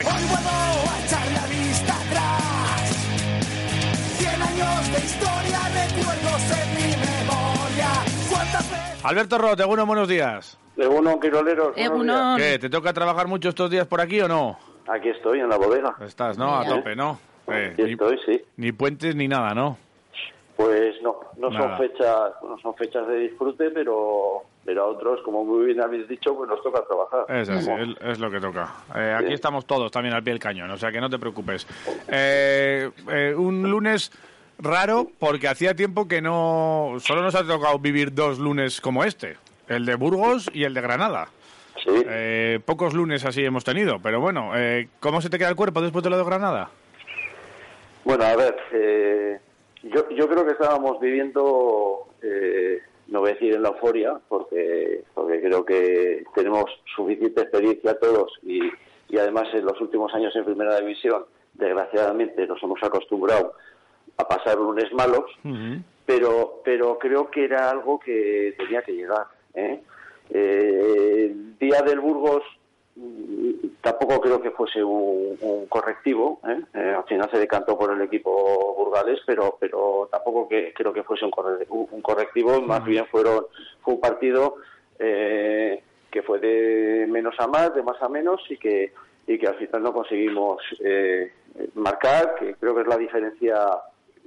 Hoy vuelvo a echar la vista atrás. Cien años de historia, recuerdos en mi memoria. ¿Cuántas veces? Alberto Roth, Egunon, buenos días. Egunon, Quiroleros. buenos Egunon. ¿Qué? ¿Te toca trabajar mucho estos días por aquí o no? días. Aquí estoy, en la bodega. Estás, ¿no? A tope, ¿no? Eh, Aquí ni, estoy, sí. ni puentes ni nada, ¿no? Pues no, no Nada. son fechas, no son fechas de disfrute, pero, pero a otros, como muy bien habéis dicho, pues nos toca trabajar. Es así, es, es lo que toca. Eh, aquí Sí. estamos todos también al pie del cañón, o sea que no te preocupes. Eh, eh, un lunes raro porque hacía tiempo que no... Solo nos ha tocado vivir dos lunes como este, el de Burgos y el de Granada. Sí. Eh, pocos lunes así hemos tenido, pero bueno, eh, ¿cómo se te queda el cuerpo después de lo de Granada? Bueno, a ver, eh, yo, yo creo que estábamos viviendo, eh, no voy a decir en la euforia, porque, porque creo que tenemos suficiente experiencia todos y, y además en los últimos años en Primera División, desgraciadamente nos hemos acostumbrado a pasar lunes malos, pero, pero creo que era algo que tenía que llegar. ¿eh? Eh, el día del Burgos tampoco creo que fuese un, un correctivo. ¿eh? Eh, al final se decantó por el equipo burgales, pero, pero tampoco que, creo que fuese un, corre- un- un correctivo. Más bien fueron fue un partido eh, que fue de menos a más, de más a menos y que y que al final no conseguimos eh, marcar, que creo que es la diferencia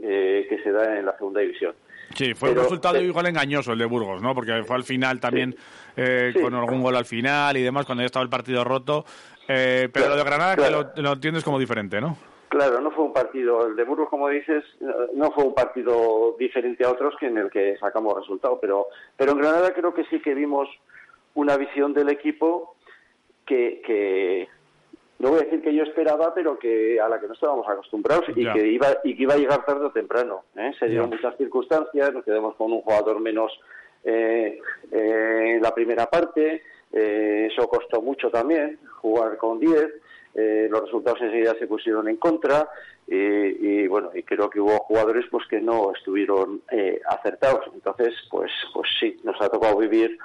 eh, que se da en la segunda división. Sí, fue un resultado igual engañoso el de Burgos, ¿no? Porque fue al final también eh, Sí. con algún gol al final y demás, cuando ya estaba el partido roto. Eh, pero Claro, lo de Granada claro. que lo, lo entiendes como diferente, ¿no? Claro, no fue un partido, el de Burgos, como dices, no fue un partido diferente a otros que en el que sacamos resultado, pero, pero en Granada creo que sí que vimos una visión del equipo que, que no voy a decir que yo esperaba, pero que a la que no estábamos acostumbrados y Ya. que iba y que iba a llegar tarde o temprano. ¿eh? Se dieron muchas circunstancias, nos quedamos con un jugador menos eh, eh, en la primera parte, eh, eso costó mucho también, jugar con 10, eh, los resultados enseguida se pusieron en contra y, bueno, y creo que hubo jugadores pues que no estuvieron eh, acertados. Entonces, pues, pues sí, nos ha tocado vivir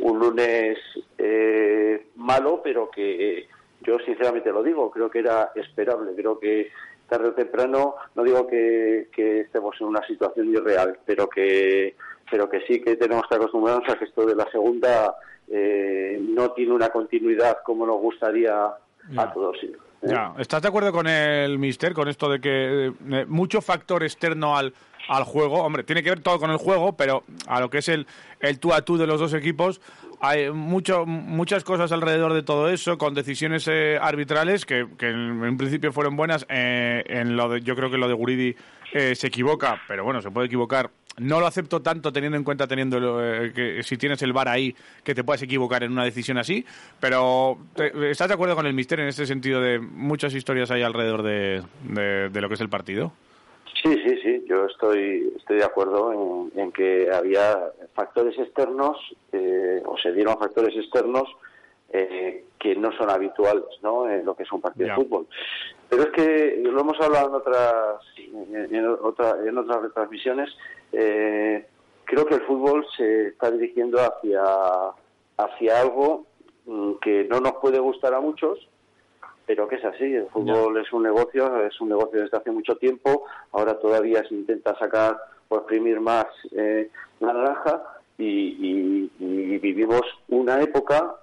un lunes eh, malo, pero que yo sinceramente lo digo, creo que era esperable, creo que tarde o temprano, no digo que, que estemos en una situación irreal, pero que, pero que sí que tenemos que acostumbrarnos a que esto de la segunda eh, no tiene una continuidad como nos gustaría a todos. Ya. ¿Estás de acuerdo con el Mister, con esto de que eh, mucho factor externo al, al juego? Hombre, tiene que ver todo con el juego, pero a lo que es el, el tú a tú de los dos equipos, hay mucho, muchas cosas alrededor de todo eso, con decisiones eh, arbitrales que, que en, en principio fueron buenas. eh, en lo de, yo creo que lo de Guridi eh, se equivoca, pero bueno, se puede equivocar. No lo acepto tanto teniendo en cuenta teniendo eh, que si tienes el VAR ahí que te puedes equivocar en una decisión así, pero te- ¿estás de acuerdo con el mister en este sentido de muchas historias hay alrededor de, de- de lo que es el partido? Sí, sí, sí, yo estoy, estoy de acuerdo en, en que había factores externos, eh, o se dieron factores externos eh, que no son habituales ¿no? en lo que es un partido Ya. de fútbol. Pero es que lo hemos hablado en otras, en, en otra- en otras retransmisiones, eh, creo que el fútbol se está dirigiendo hacia, hacia algo mm, que no nos puede gustar a muchos, pero que es así. El fútbol es un negocio, es un negocio desde hace mucho tiempo. Ahora todavía se intenta sacar o exprimir más eh, la naranja y, y- y vivimos una época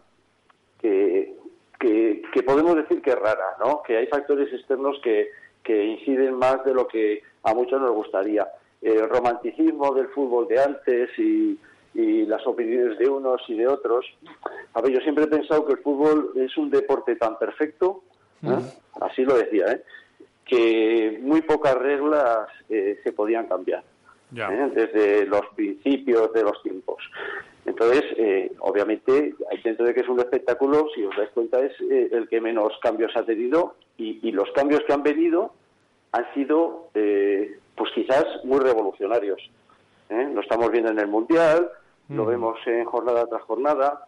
que, que, que podemos decir que es rara, ¿no? Que hay factores externos que, que inciden más de lo que a muchos nos gustaría. El romanticismo del fútbol de antes y, y las opiniones de unos y de otros. A ver, yo siempre he pensado que el fútbol es un deporte tan perfecto, ¿eh? así lo decía, ¿eh? que muy pocas reglas eh, se podían cambiar. ¿eh? desde los principios de los tiempos. Entonces, eh, obviamente, dentro de que es un espectáculo, si os dais cuenta, es eh, el que menos cambios ha tenido y, y los cambios que han venido han sido, eh, pues quizás, muy revolucionarios. ¿eh? Lo estamos viendo en el Mundial, lo vemos en jornada tras jornada.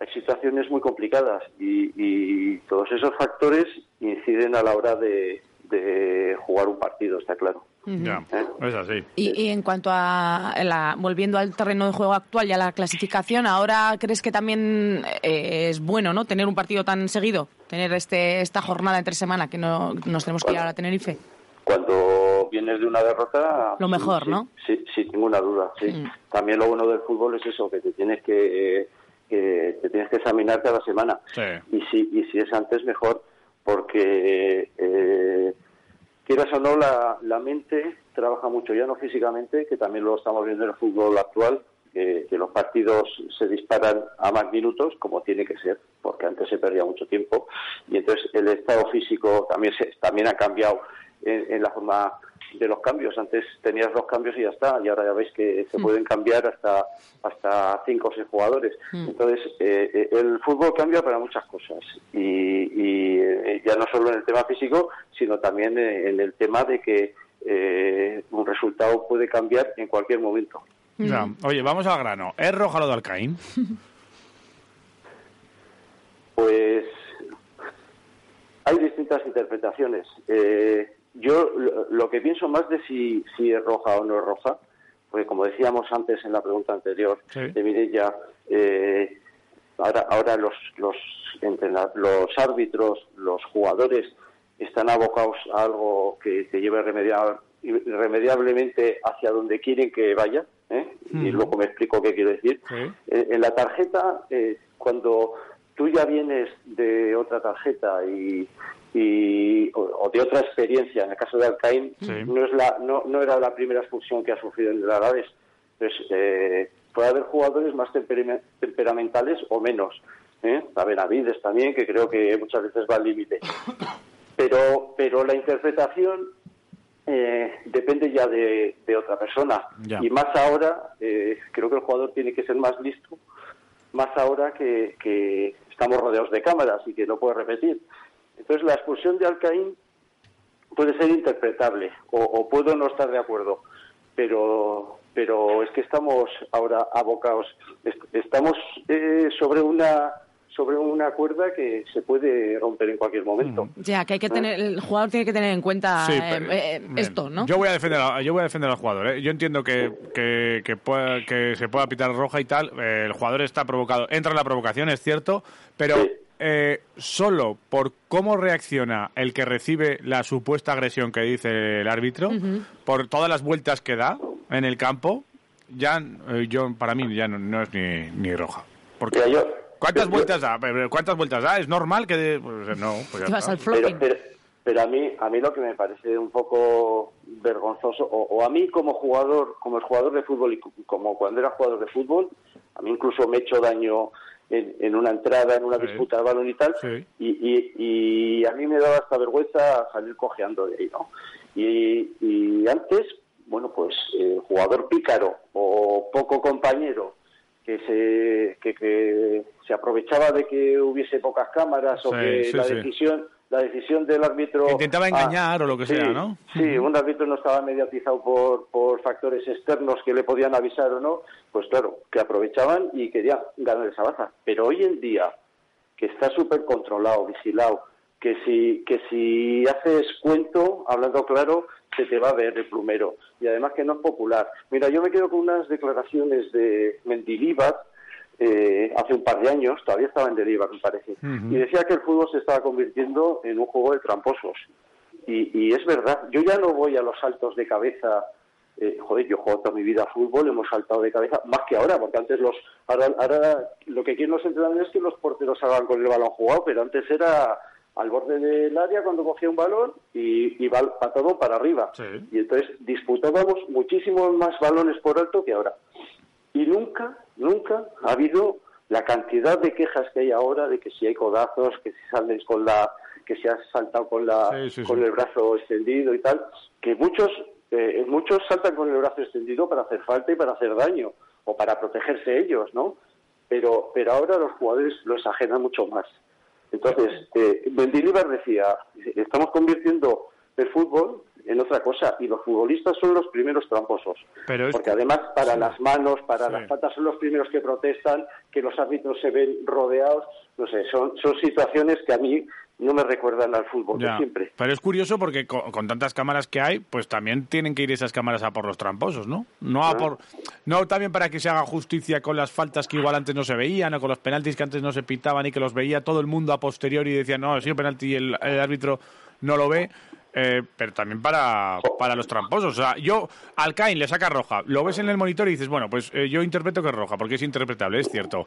Hay situaciones muy complicadas y, y todos esos factores inciden a la hora de, de jugar un partido, está claro. Ya, es así. Y, y en cuanto a la, volviendo al terreno de juego actual y a la clasificación, ahora crees que también eh, es bueno, ¿no? Tener un partido tan seguido, tener este esta jornada entre semana que no nos tenemos que ir ahora a Tenerife. Cuando vienes de una derrota... Lo mejor, sí, ¿no? Sí, sin ninguna duda, sí. Mm. También lo bueno del fútbol es eso, que te tienes que, eh, que te tienes que examinar cada semana. Sí. Y si, y si es antes, mejor, porque eh, quieras o no, la, la mente trabaja mucho, ya no físicamente, que también lo estamos viendo en el fútbol actual, que, que los partidos se disparan a más minutos, como tiene que ser, porque antes se perdía mucho tiempo, y entonces el estado físico también, se, también ha cambiado en, en la forma de los cambios. Antes tenías dos cambios y ya está, y ahora ya veis que se pueden cambiar hasta hasta cinco o seis jugadores. Entonces, eh, eh, el fútbol cambia para muchas cosas, y, y, eh, ya no solo en el tema físico, sino también eh, en el tema de que eh, un resultado puede cambiar en cualquier momento. Ya. Oye, vamos al grano. ¿Es roja lo de Alcaín? Pues hay distintas interpretaciones. Eh, yo lo, que pienso más de si, si es roja o no es roja, porque como decíamos antes en la pregunta anterior Sí. de Mireia, eh, ahora, ahora los, los, los árbitros, los jugadores están abocados a algo que te lleve remediar- irremediablemente hacia donde quieren que vaya, ¿eh? y luego me explico qué quiero decir. Sí. Eh, en la tarjeta, eh, cuando tú ya vienes de otra tarjeta y, y- o, o de otra experiencia, en el caso de Alcaín, Sí. no, es la, no, no era la primera expulsión que ha sufrido en el Alavés. Entonces, eh, puede haber jugadores más temperame- temperamentales o menos. ¿eh? A Benavides también, que creo que muchas veces va al límite. Pero, pero la interpretación eh, depende ya de, de otra persona. Ya. Y más ahora, eh, creo que el jugador tiene que ser más listo, más ahora que, que estamos rodeados de cámaras y que no puede repetir. Entonces, la expulsión de Alcaín puede ser interpretable o, o puedo no estar de acuerdo, pero, pero es que estamos ahora abocados, est- estamos eh, sobre una sobre una cuerda que se puede romper en cualquier momento. Ya, que hay que tener, el jugador tiene que tener en cuenta Sí, eh, pero- eh, bien. esto, ¿no? Yo voy a defender, a- yo voy a defender al jugador. ¿eh? Yo entiendo que, que, que, pueda- que se pueda pitar roja y tal. eh, el jugador está provocado. Entra en la provocación, es cierto, pero Sí. eh, solo por cómo reacciona el que recibe la supuesta agresión que dice el árbitro, por todas las vueltas que da en el campo, ya eh, yo para mí ya no, no es ni, ni roja. Porque Mira, yo- ¿Cuántas yo- vueltas da? Pero, ¿Cuántas vueltas da? ¿Es normal que de- pues, no? Pues ya vas al pero, flopping. pero, pero a mí a mí lo que me parece un poco vergonzoso o, o a mí como jugador como el jugador de fútbol y como cuando era jugador de fútbol a mí incluso me he hecho daño en, en una entrada en una Sí. disputa de balón y tal Sí. y, y, y a mí me daba hasta vergüenza salir cojeando de ahí no y, y antes bueno pues el jugador pícaro o poco compañero que se que, que se aprovechaba de que hubiese pocas cámaras o que sí, la sí. decisión la decisión del árbitro Que intentaba Ah, engañar o lo que sea, ¿no? Sí, un árbitro no estaba mediatizado por, por factores externos que le podían avisar o no, pues claro, que aprovechaban y querían ganar esa baza. Pero hoy en día, que está súper controlado, vigilado, que si, que si haces cuento, hablando claro, se te va a ver el plumero. Y además que no es popular. Mira, yo me quedo con unas declaraciones de Mendilibar, eh, hace un par de años, todavía estaba en Delibar, me parece, y decía que el fútbol se estaba convirtiendo en un juego de tramposos. Y, y es verdad, yo ya no voy a los saltos de cabeza. eh, joder, yo juego toda mi vida a fútbol, hemos saltado de cabeza, más que ahora, porque antes los. Ahora, ahora lo que quieren los entrenadores es que los porteros salgan con el balón jugado, pero antes era al borde del área cuando cogía un balón y, y bal- patado para arriba. Sí. Y entonces disputábamos muchísimos más balones por alto que ahora. Y nunca, nunca ha habido la cantidad de quejas que hay ahora de que si hay codazos, que si sales con la, que si has saltado con la, Sí, sí, con el brazo extendido y tal, que muchos, eh, muchos saltan con el brazo extendido para hacer falta y para hacer daño. o para protegerse ellos, ¿no? Pero, pero ahora los jugadores lo exageran mucho más. Entonces, eh, Mendilibar decía, estamos convirtiendo el fútbol en otra cosa y los futbolistas son los primeros tramposos. Pero es- Porque además para Sí. las manos, para Sí. las patas son los primeros que protestan, que los árbitros se ven rodeados, no sé, son, son situaciones que a mí no me recuerdan al fútbol de siempre. Pero es curioso porque con, con tantas cámaras que hay, pues también tienen que ir esas cámaras a por los tramposos, ¿no? No a por, no también para que se haga justicia con las faltas que igual antes no se veían o con los penaltis que antes no se pitaban y que los veía todo el mundo a posteriori y decían, no, ha sido penalti y el, el árbitro no lo ve. eh, pero también para, para los tramposos. O sea, yo, al Cain le saca roja, lo ves en el monitor y dices, bueno, pues eh, yo interpreto que es roja, porque es interpretable, es cierto.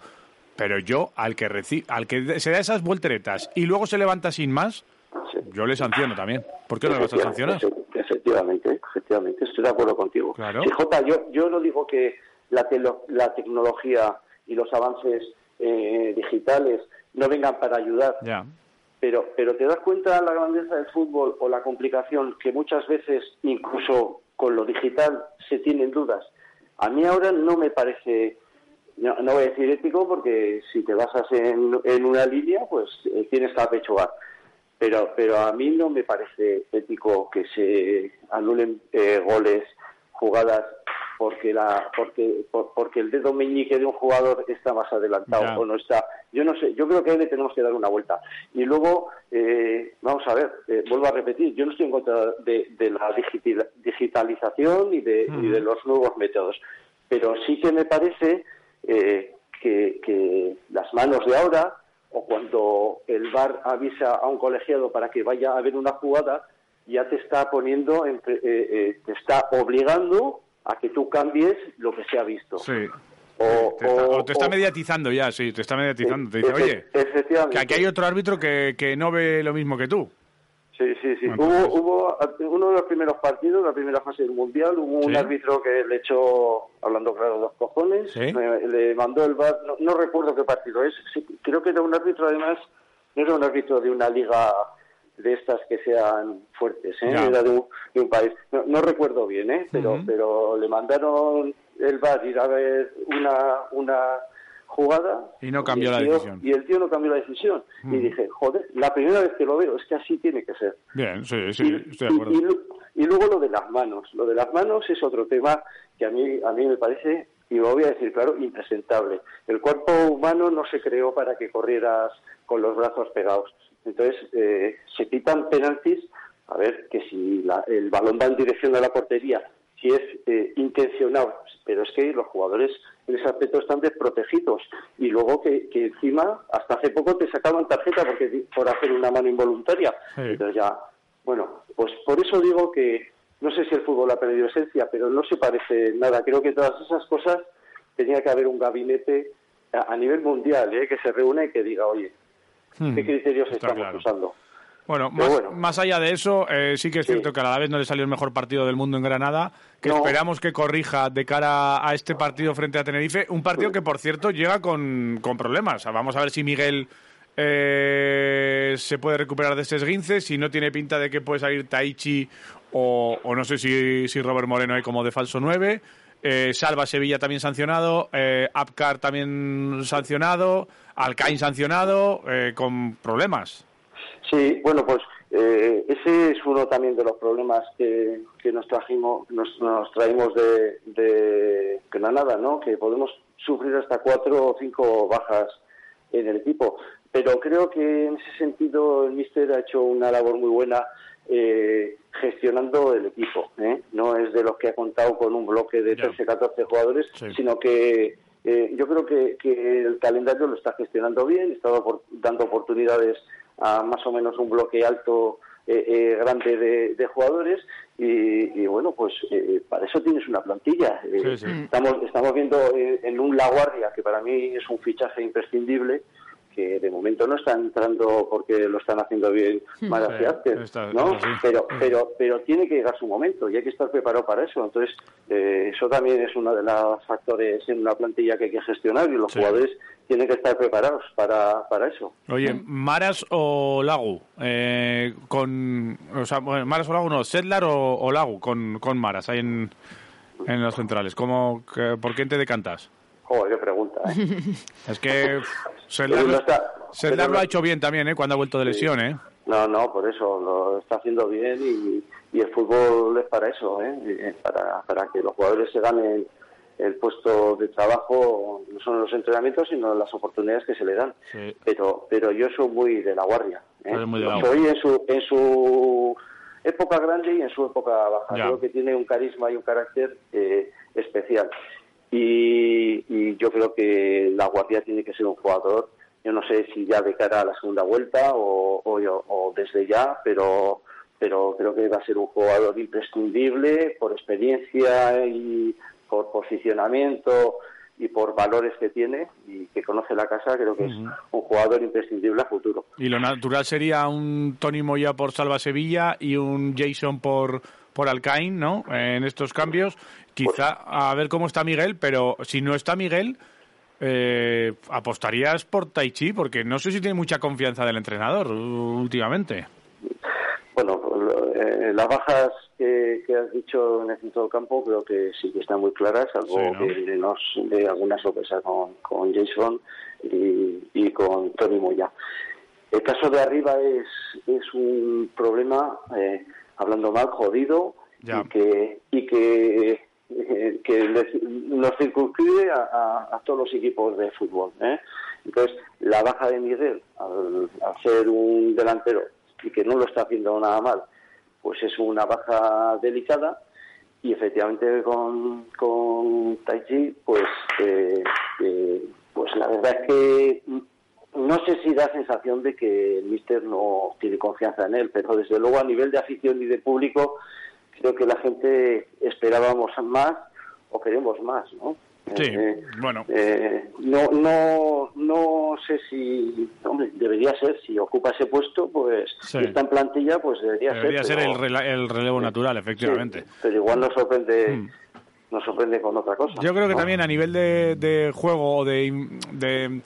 Pero yo, al que, reci- al que se da esas volteretas y luego se levanta sin más, Sí. yo le sanciono también. ¿Por qué no le vas a sancionar? Efecti- Efectivamente, efectivamente, estoy de acuerdo contigo. Claro. Sí, Jota, yo, yo no digo que la, telo- la tecnología y los avances eh, digitales no vengan para ayudar, Ya. pero, pero te das cuenta de la grandeza del fútbol o la complicación que muchas veces, incluso con lo digital, se tienen dudas. A mí ahora no me parece, no, no voy a decir ético, porque si te basas en, en una línea, pues eh, tienes que apechugar. Pero, pero a mí no me parece ético que se anulen eh, goles, jugadas, porque la porque por- porque el dedo meñique de un jugador está más adelantado Ya. o no está. Yo no sé, yo creo que ahí le tenemos que dar una vuelta. Y luego, eh, vamos a ver, eh, vuelvo a repetir, yo no estoy en contra de, de la digitalización y de, y de los nuevos métodos, pero sí que me parece eh, que, que las manos de ahora o cuando el VAR avisa a un colegiado para que vaya a ver una jugada, ya te está poniendo, en eh, eh, te está obligando a que tú cambies lo que se ha visto. Sí. O, Te está, o- o te está mediatizando ya, sí, te está mediatizando. Te dice, oye, que aquí hay otro árbitro que, que no ve lo mismo que tú. Sí, sí, sí. Hubo, hubo uno de los primeros partidos, la primera fase del Mundial, hubo un árbitro que le echó, hablando claro, dos cojones, Sí. le mandó el VAR, no, no recuerdo qué partido es, sí, creo que era un árbitro además, no era un árbitro de una liga de estas que sean fuertes, ¿eh? Ya. era de un, de un país, no, no recuerdo bien, ¿eh? pero, pero le mandaron el VAR ir a ver una, una jugada Y no cambió el la tío- decisión. Y el tío no cambió la decisión. Y Ujú. dije, joder, la primera vez que lo veo, es que así tiene que ser. Bien, sí, sí, Y- estoy de acuerdo. Y luego lo de las manos. Lo de las manos es otro tema que a mí, a mí me parece, y lo voy a decir claro, impresentable. El cuerpo humano no se creó para que corrieras con los brazos pegados. Entonces, eh, se pitan penaltis, a ver, que si la- el balón va en dirección a la portería, si es eh, intencionado, pero es que los jugadores en ese aspecto están desprotegidos. Y luego que, que encima, hasta hace poco te sacaban tarjeta porque por hacer una mano involuntaria. Sí. Entonces ya, bueno, pues por eso digo que no sé si el fútbol ha perdido esencia, pero no se parece nada. Creo que todas esas cosas tenía que haber un gabinete a, a nivel mundial ¿eh? que se reúne y que diga, oye, Hmm, ¿qué criterios está estamos claro. usando? Bueno, más, bueno. más allá de eso, eh, sí que es Sí. cierto que a la vez no le salió el mejor partido del mundo en Granada, que No. esperamos que corrija de cara a este partido frente a Tenerife, un partido que por cierto llega con, con problemas. O sea, vamos a ver si Miguel eh, se puede recuperar de ese esguince, si no tiene pinta de que puede salir Taichi o, o no sé si, si Robert Moreno hay como de falso 9. Eh, Salva Sevilla también sancionado, eh, Apcar también sancionado, Alcaín sancionado, eh, con problemas. Sí, bueno, pues eh, ese es uno también de los problemas que, que nos trajimos, nos, nos traímos de, de Granada, ¿no? Que podemos sufrir hasta cuatro o cinco bajas en el equipo. Pero creo que en ese sentido el míster ha hecho una labor muy buena eh, gestionando el equipo. ¿eh? No es de los que ha contado con un bloque de Ya. 13, 14 jugadores, Sí. sino que eh, yo creo que, que el calendario lo está gestionando bien, está dando oportunidades a más o menos un bloque alto eh, eh, grande de, de jugadores y, y, bueno pues eh, para eso tienes una plantilla Eh, Sí, sí. estamos estamos viendo eh, en un La Guardia que para mí es un fichaje imprescindible que de momento no está entrando porque lo están haciendo bien Sí, Fiasquez, está- ¿no? está así. pero pero pero tiene que llegar su momento y hay que estar preparado para eso entonces eh, eso también es uno de los factores en una plantilla que hay que gestionar y los Sí. jugadores tienen que estar preparados para, para eso Oye, Maras o Lagu, eh, con, o sea, bueno, Maras o Lagu no, Sedlar o, o Lagu con, con Maras, ahí en, en los centrales. ¿Cómo, que- ¿Por quién te decantas? Joder, qué pregunta, ¿eh? Es que no está- pero lo ha hecho bien también, ¿eh? Cuando ha vuelto de lesión, ¿eh? No, no, por eso lo está haciendo bien y, y el fútbol es para eso, ¿eh? Para, para que los jugadores se ganen el puesto de trabajo, no solo en los entrenamientos, sino en las oportunidades que se le dan. Sí. Pero, pero yo soy muy de la guardia. ¿eh? Muy de la soy en su, en su época grande y en su época baja. Ya. Creo que tiene un carisma y un carácter eh, especial. Y, y yo creo que la Guardia tiene que ser un jugador, yo no sé si ya de cara a la segunda vuelta o, o, o desde ya, pero, pero creo que va a ser un jugador imprescindible por experiencia y por posicionamiento y por valores que tiene y que conoce la casa, creo que es un jugador imprescindible a futuro. Y lo natural sería un Tony Moya por Salva Sevilla y un Jason por, por Alcaín, ¿no? En estos cambios. Quizá a ver cómo está Miguel, pero si no está Miguel, eh, apostarías por Taichi, porque no sé si tiene mucha confianza del entrenador últimamente. Bueno, eh, las bajas que, que has dicho en el centro del campo creo que sí que están muy claras, salvo Sí, ¿no? que nos dé alguna sorpresa con, con Jason y, y con Tony Moya. El caso de arriba es, es un problema, eh, hablando mal, jodido Ya. y que, y que, eh, que les- nos circunscribe a, a- a todos los equipos de fútbol. ¿eh? Entonces, la baja de Miguel, al, al ser un delantero y que no lo está haciendo nada mal, pues es una baja delicada y efectivamente con, con Taichi, pues, eh, eh, pues la verdad es que no sé si da sensación de que el míster no tiene confianza en él, pero desde luego a nivel de afición y de público creo que la gente esperábamos más o queremos más, ¿no? Sí, Eh, bueno. eh, no, no, no sé si, hombre, debería ser, si ocupa ese puesto, pues Sí. si está en plantilla, pues debería, Debería ser pero- el, rela- el relevo natural, efectivamente. Sí, pero igual nos sorprende, Mm. nos sorprende con otra cosa. Yo creo que ¿no? también a nivel de, de juego o de,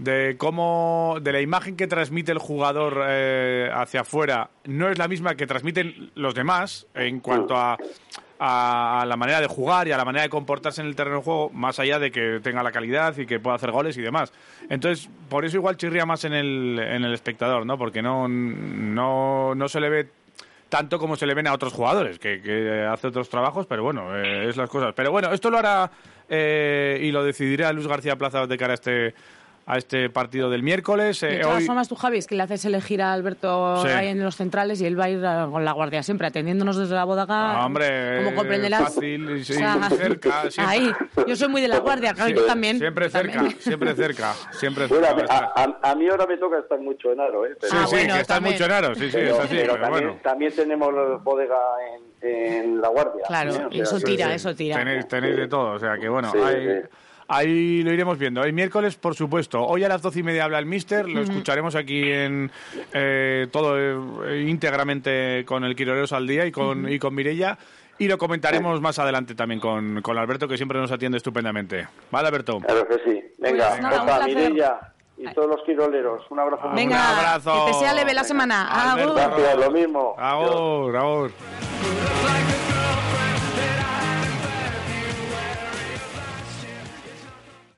de cómo de la imagen que transmite el jugador eh, hacia afuera no es la misma que transmiten los demás en cuanto a, a la manera de jugar y a la manera de comportarse en el terreno de juego, más allá de que tenga la calidad y que pueda hacer goles y demás. Entonces, por eso igual chirría más en el, en el espectador, ¿no? Porque no, no, no se le ve tanto como se le ven a otros jugadores, que, que hace otros trabajos, pero bueno, eh, es las cosas. Pero bueno, esto lo hará eh, y lo decidirá Luis García Plaza de cara a este a este partido del miércoles. De Eh, todas hoy- formas, tú, Javi, es que le haces elegir a Alberto Sí. ahí en los centrales y él va a ir a- con la guardia siempre, atendiéndonos desde la bodaga. Ah, hombre, como comprenderás. fácil, sí, O sea, cerca, siempre. Ahí, yo soy muy de la guardia, claro, yo también. Siempre cerca, también. siempre cerca, siempre Bueno, cerca. a, a a- mí ahora me toca estar mucho en aro, ¿eh? Pero, Sí, Ah, sí, bueno, que está también. mucho en aro, sí, sí, pero- es así, pero pero también, bueno. también tenemos bodega en, en la guardia. Claro, sea, eso tira, Sí, eso tira. Tenéis, tenéis de todo, o sea que bueno, Sí, ahí, lo iremos viendo. El miércoles, por supuesto. Hoy a las doce y media habla el Mister, lo escucharemos aquí en eh, todo eh, íntegramente con el Quiroleros al día y con, y con Mirella. Y lo comentaremos más adelante también con, con Alberto, que siempre nos atiende estupendamente. ¿Vale, Alberto? Claro que sí. Venga, Pues nada. Mireia y todos los quiroleros. Un abrazo Venga, Un abrazo. que te sea leve la semana. Alberto. Agur. Gracias, lo mismo. Agur, agur.